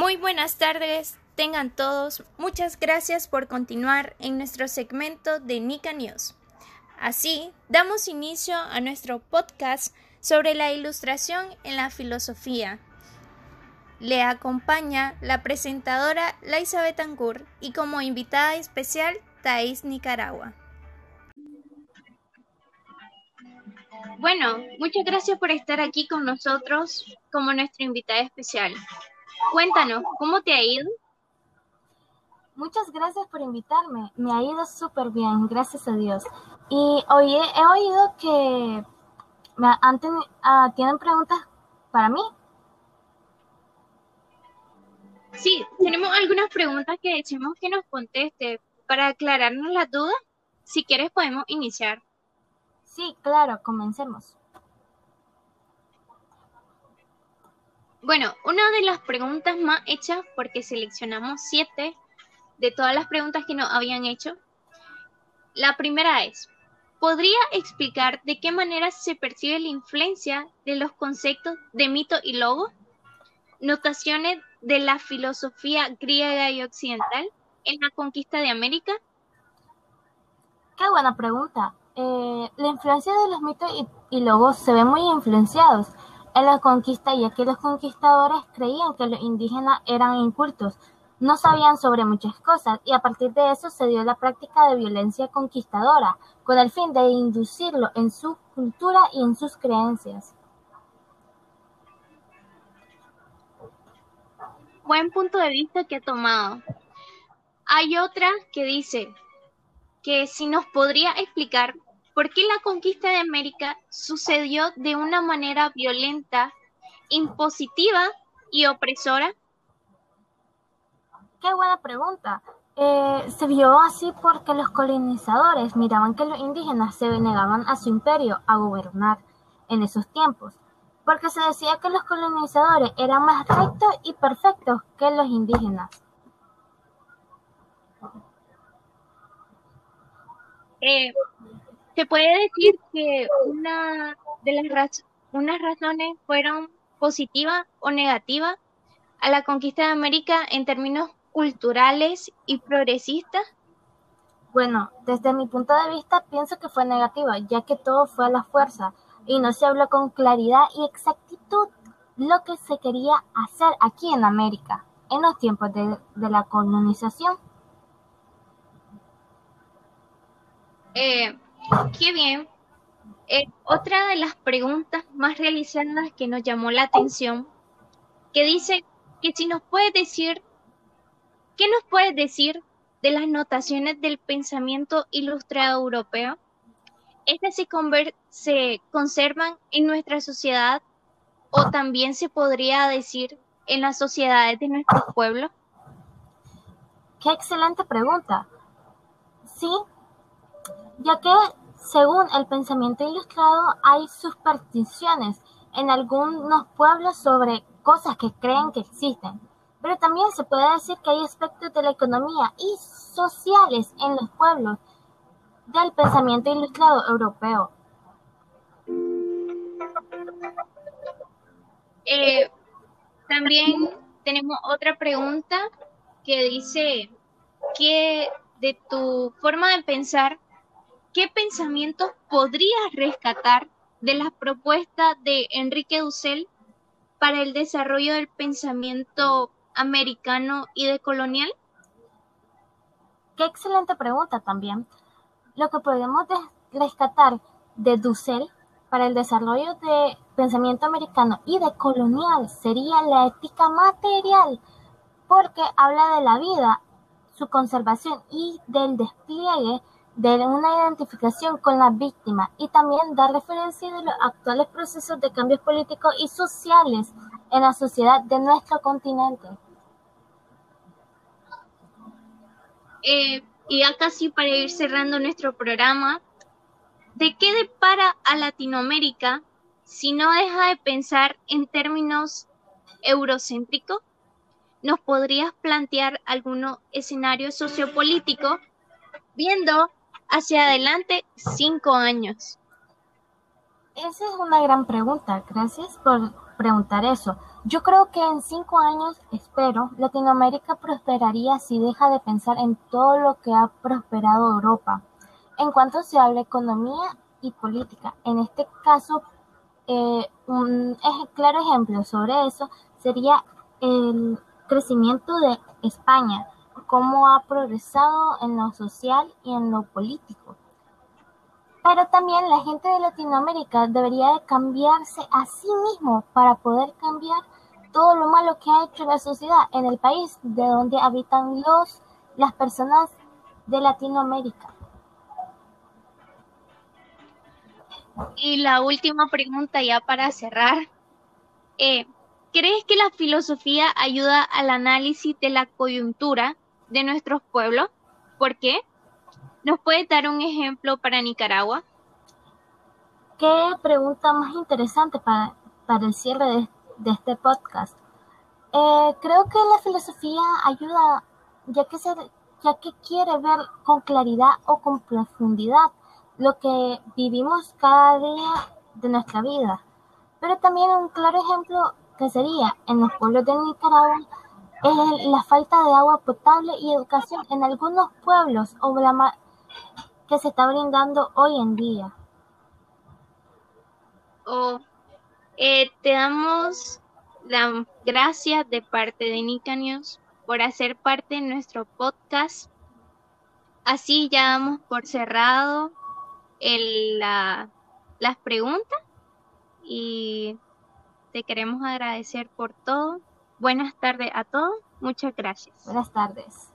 Muy buenas tardes, tengan todos. Muchas gracias por continuar en nuestro segmento de Nika News. Así, damos inicio a nuestro podcast sobre la ilustración en la filosofía. Le acompaña la presentadora Laisa Betancourt y como invitada especial Thais Nicaragua. Bueno, muchas gracias por estar aquí con nosotros como nuestra invitada especial. Cuéntanos, ¿cómo te ha ido? Muchas gracias por invitarme. Me ha ido súper bien, gracias a Dios. Y hoy he, oído que me han ah, tienen preguntas para mí. Sí, tenemos algunas preguntas que decimos que nos conteste. Para aclararnos las dudas, si quieres podemos iniciar. Sí, claro, comencemos. Bueno, una de las preguntas más hechas, porque seleccionamos siete de todas las preguntas que nos habían hecho, la primera es, ¿podría explicar de qué manera se percibe la influencia de los conceptos de mito y logo? Notaciones de la filosofía griega y occidental en la conquista de América. Qué buena pregunta. Eh, la influencia de los mitos y, y logos se ve muy influenciados en la conquista ya que los conquistadores creían que los indígenas eran incultos, no sabían sobre muchas cosas y a partir de eso se dio la práctica de violencia conquistadora con el fin de inducirlo en su cultura y en sus creencias. Buen punto de vista que ha tomado. Hay otra que dice que si nos podría explicar ¿Por qué la conquista de América sucedió de una manera violenta, impositiva y opresora? Qué buena pregunta. Eh, se vio así porque los colonizadores miraban que los indígenas se negaban a su imperio a gobernar en esos tiempos, porque se decía que los colonizadores eran más rectos y perfectos que los indígenas. Eh, se puede decir que una de las unas razones fueron positivas o negativas a la conquista de América en términos culturales y progresistas? Bueno, desde mi punto de vista pienso que fue negativa, ya que todo fue a la fuerza y no se habló con claridad y exactitud lo que se quería hacer aquí en América en los tiempos de, de la colonización. Eh, Qué bien. Eh, otra de las preguntas más realizadas que nos llamó la atención, que dice que si nos puedes decir, ¿qué nos puedes decir de las notaciones del pensamiento ilustrado europeo? ¿Estas se, se conservan en nuestra sociedad o también se podría decir en las sociedades de nuestros pueblos? Qué excelente pregunta. Sí, ya que según el pensamiento ilustrado hay supersticiones en algunos pueblos sobre cosas que creen que existen, pero también se puede decir que hay aspectos de la economía y sociales en los pueblos del pensamiento ilustrado europeo. Eh, también tenemos otra pregunta que dice que de tu forma de pensar, ¿qué pensamientos podrías rescatar de las propuestas de Enrique Dussel para el desarrollo del pensamiento americano y decolonial? Qué excelente pregunta también. Lo que podemos rescatar de Dussel para el desarrollo de pensamiento americano y decolonial sería la ética material, porque habla de la vida, su conservación y del despliegue de una identificación con la víctima y también da referencia de los actuales procesos de cambios políticos y sociales en la sociedad de nuestro continente. Eh, y ya casi para ir cerrando nuestro programa, ¿de qué depara a Latinoamérica si no deja de pensar en términos eurocéntricos? ¿Nos podrías plantear algún escenario sociopolítico viendo hacia adelante cinco años? Esa es una gran pregunta. Gracias por preguntar eso. Yo creo que en cinco años, espero, Latinoamérica prosperaría si deja de pensar en todo lo que ha prosperado Europa. En cuanto se habla economía y política, en este caso, eh, un claro ejemplo sobre eso sería el crecimiento de España, cómo ha progresado en lo social y en lo político. Pero también la gente de Latinoamérica debería de cambiarse a sí mismo para poder cambiar todo lo malo que ha hecho la sociedad en el país de donde habitan los las personas de Latinoamérica. Y la última pregunta ya para cerrar. Eh, ¿Crees que la filosofía ayuda al análisis de la coyuntura de nuestros pueblos? ¿Por qué? ¿Nos puede dar un ejemplo para Nicaragua? Qué pregunta más interesante para, para el cierre de, este podcast. Eh, creo que la filosofía ayuda ya que, se, ya que quiere ver con claridad o con profundidad lo que vivimos cada día de nuestra vida. Pero también un claro ejemplo que sería en los pueblos de Nicaragua es la falta de agua potable y educación en algunos pueblos o que se está brindando hoy en día. Oh, eh, te damos las gracias de parte de Nica News por hacer parte de nuestro podcast. Así ya damos por cerrado el, la, las preguntas y te queremos agradecer por todo. Buenas tardes a todos. Muchas gracias. Buenas tardes.